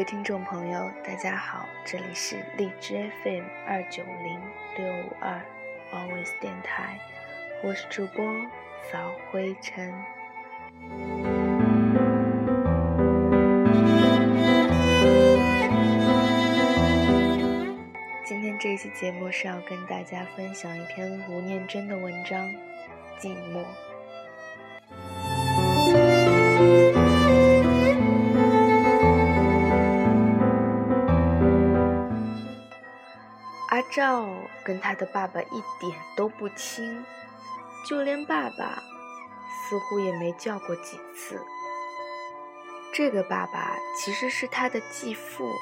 位听众朋友，大家好，这里是荔枝 FM 二九零六五二 Always 电台，我是主播扫灰尘。今天这期节目是要跟大家分享一篇吴念真的文章《寂寞》。阿照跟他的爸爸一点都不亲，就连爸爸似乎也没叫过几次。这个爸爸其实是他的继父。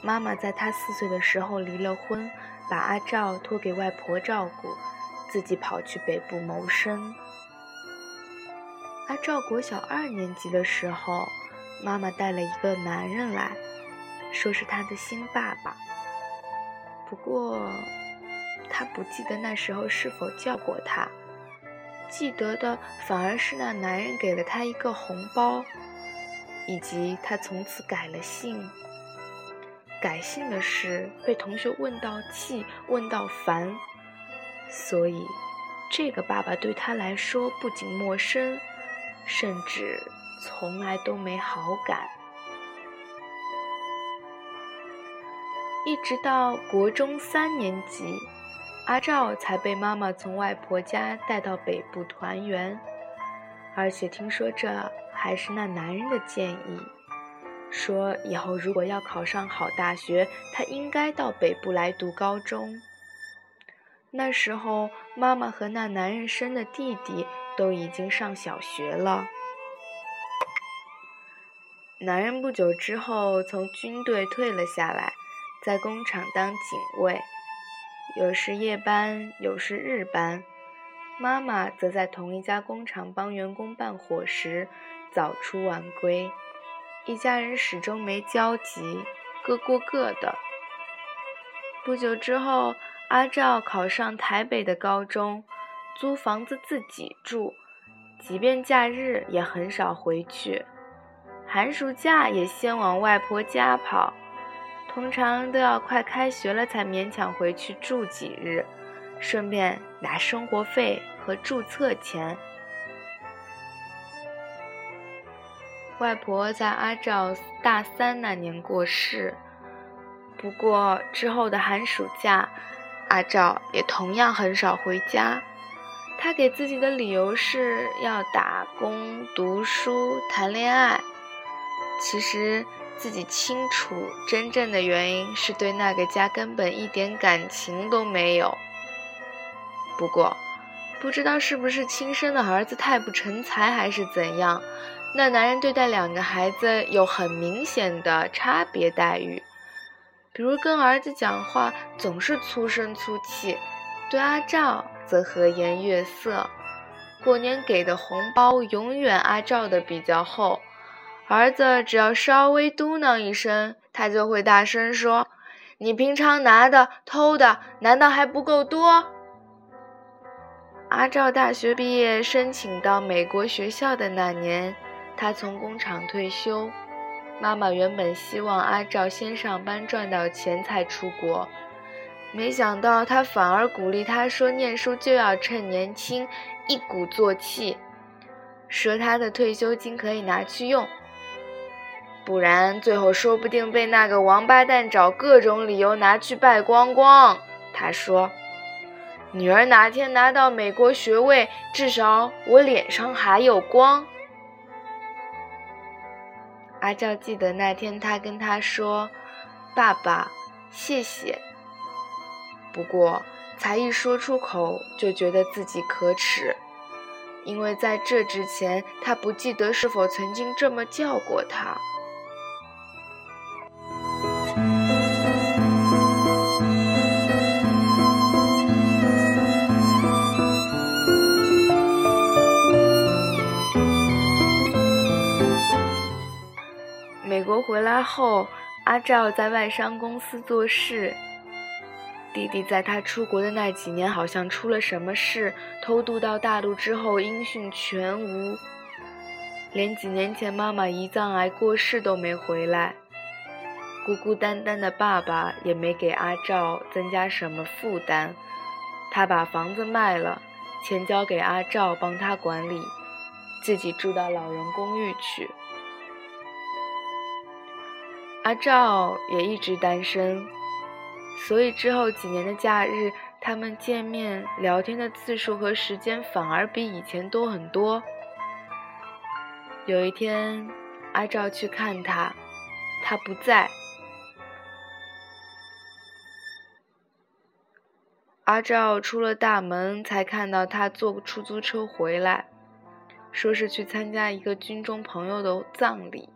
妈妈在他四岁的时候离了婚，把阿照托给外婆照顾，自己跑去北部谋生。阿照国小二年级的时候，妈妈带了一个男人来，说是他的新爸爸。不过，他不记得那时候是否叫过他，记得的反而是那男人给了他一个红包，以及他从此改了姓。改姓的事被同学问到气，问到烦，所以这个爸爸对他来说不仅陌生，甚至从来都没好感。一直到国中三年级，阿照才被妈妈从外婆家带到北部团圆，而且听说这还是那男人的建议，说以后如果要考上好大学，他应该到北部来读高中。那时候，妈妈和那男人生的弟弟都已经上小学了。男人不久之后从军队退了下来。在工厂当警卫，有时夜班，有时日班。妈妈则在同一家工厂帮员工办伙食，早出晚归。一家人始终没交集，各过各的。不久之后，阿照考上台北的高中，租房子自己住，即便假日也很少回去，寒暑假也先往外婆家跑。通常都要快开学了才勉强回去住几日，顺便拿生活费和注册钱。外婆在阿照大三那年过世，不过之后的寒暑假，阿照也同样很少回家。他给自己的理由是要打工、读书、谈恋爱。其实。自己清楚，真正的原因是对那个家根本一点感情都没有。不过，不知道是不是亲生的儿子太不成才，还是怎样，那男人对待两个孩子有很明显的差别待遇。比如跟儿子讲话总是粗声粗气，对阿照则和颜悦色。过年给的红包永远阿照的比较厚。儿子只要稍微嘟囔一声，他就会大声说：“你平常拿的、偷的，难道还不够多？”阿照大学毕业申请到美国学校的那年，他从工厂退休。妈妈原本希望阿照先上班赚到钱才出国，没想到他反而鼓励他说：“念书就要趁年轻，一鼓作气，说他的退休金可以拿去用。”不然，最后说不定被那个王八蛋找各种理由拿去败光光。他说：“女儿哪天拿到美国学位，至少我脸上还有光。”阿娇记得那天，他跟他说：“爸爸，谢谢。”不过，才一说出口，就觉得自己可耻，因为在这之前，他不记得是否曾经这么叫过他。回来后，阿照在外商公司做事。弟弟在他出国的那几年，好像出了什么事，偷渡到大陆之后音讯全无。连几年前妈妈胰脏癌过世都没回来，孤孤单单的爸爸也没给阿照增加什么负担。他把房子卖了，钱交给阿照帮他管理，自己住到老人公寓去。阿照也一直单身，所以之后几年的假日，他们见面聊天的次数和时间反而比以前多很多。有一天，阿照去看他，他不在。阿照出了大门，才看到他坐出租车回来，说是去参加一个军中朋友的葬礼。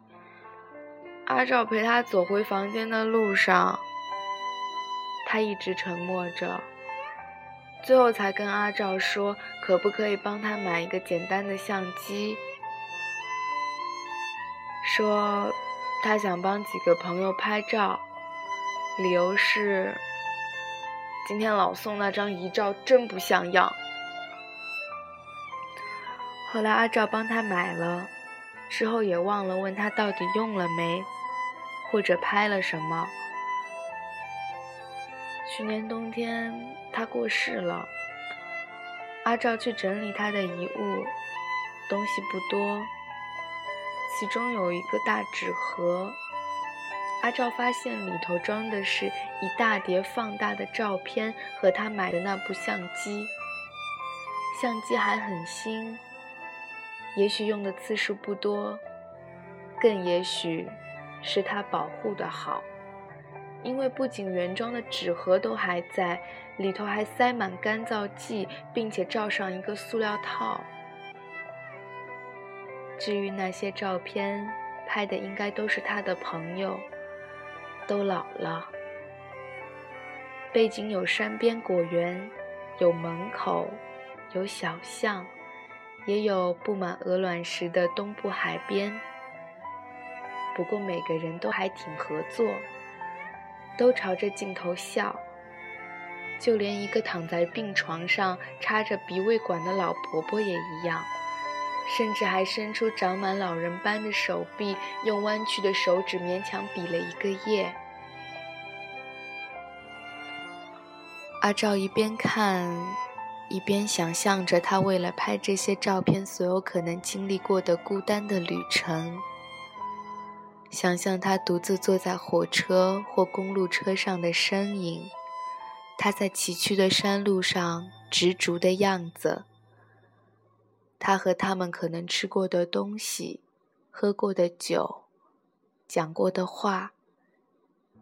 阿照陪他走回房间的路上，他一直沉默着，最后才跟阿照说，可不可以帮他买一个简单的相机。说他想帮几个朋友拍照，理由是今天老宋那张遗照真不像样。后来阿照帮他买了，之后也忘了问他到底用了没，或者拍了什么。去年冬天他过世了，阿照去整理他的遗物，东西不多。其中有一个大纸盒，阿照发现里头装的是一大叠放大的照片和他买的那部相机。相机还很新，也许用的次数不多，更也许是他保护的好，因为不仅原装的纸盒都还在，里头还塞满干燥剂，并且罩上一个塑料套。至于那些照片，拍的应该都是他的朋友，都老了。背景有山边果园，有门口，有小巷，也有布满鹅卵石的东部海边。不过每个人都还挺合作，都朝着镜头笑，就连一个躺在病床上插着鼻胃管的老婆婆也一样。甚至还伸出长满老人斑的手臂，用弯曲的手指勉强比了一个耶。阿照一边看，一边想象着他为了拍这些照片所有可能经历过的孤单的旅程，想象他独自坐在火车或公路车上的身影，他在崎岖的山路上执着的样子。他和他们可能吃过的东西、喝过的酒、讲过的话，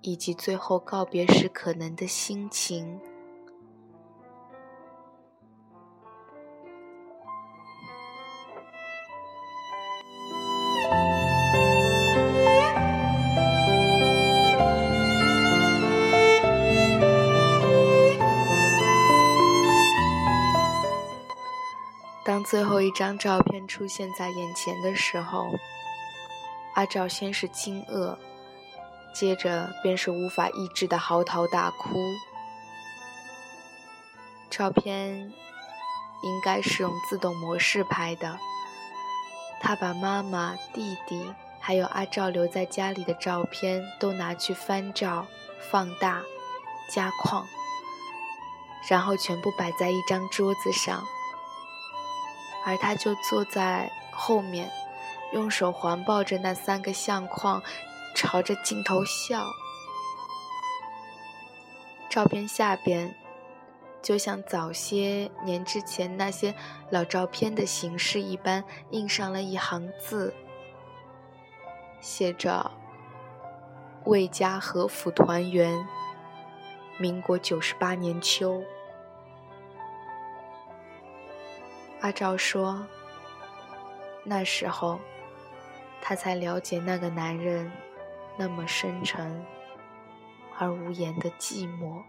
以及最后告别时可能的心情。后一张照片出现在眼前的时候，阿照先是惊愕，接着便是无法抑制的嚎啕大哭。照片应该是用自动模式拍的。他把妈妈、弟弟还有阿照留在家里的照片都拿去翻照、放大、加框，然后全部摆在一张桌子上。而他就坐在后面，用手环抱着那三个相框，朝着镜头笑。照片下边，就像早些年之前那些老照片的形式一般，印上了一行字，写着“魏家和府团圆，民国九十八年秋”。阿照说：“那时候，他才了解那个男人那么深沉而无言的寂寞。”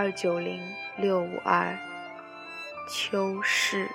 二九零六五二。秋逝。